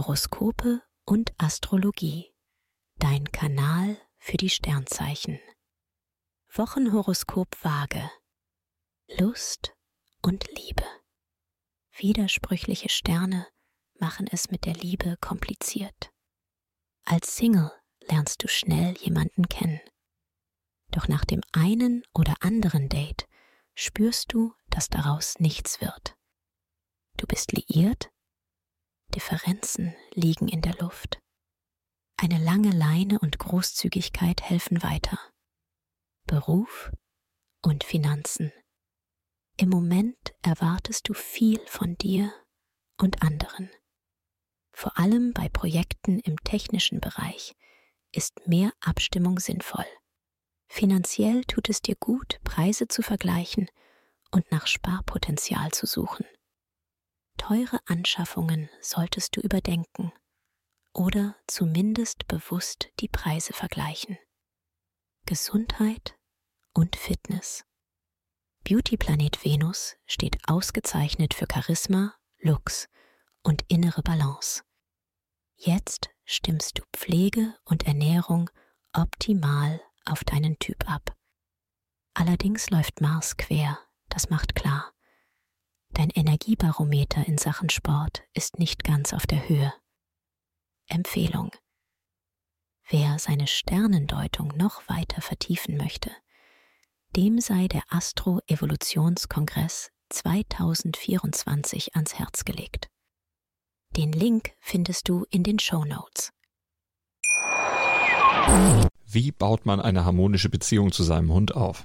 Horoskope und Astrologie. Dein Kanal für die Sternzeichen. Wochenhoroskop Waage. Lust und Liebe. Widersprüchliche Sterne machen es mit der Liebe kompliziert. Als Single lernst du schnell jemanden kennen. Doch nach dem einen oder anderen Date spürst du, dass daraus nichts wird. Du bist liiert, Differenzen liegen in der Luft. Eine lange Leine und Großzügigkeit helfen weiter. Beruf und Finanzen. Im Moment erwartest du viel von dir und anderen. Vor allem bei Projekten im technischen Bereich ist mehr Abstimmung sinnvoll. Finanziell tut es dir gut, Preise zu vergleichen und nach Sparpotenzial zu suchen. Teure Anschaffungen solltest du überdenken oder zumindest bewusst die Preise vergleichen. Gesundheit und Fitness. Beautyplanet Venus steht ausgezeichnet für Charisma, Lux und innere Balance. Jetzt stimmst du Pflege und Ernährung optimal auf deinen Typ ab. Allerdings läuft Mars quer, das macht klar. Energiebarometer in Sachen Sport ist nicht ganz auf der Höhe. Empfehlung. Wer seine Sternendeutung noch weiter vertiefen möchte, dem sei der Astro-Evolutionskongress 2024 ans Herz gelegt. Den Link findest du in den Show Notes. Wie baut man eine harmonische Beziehung zu seinem Hund auf?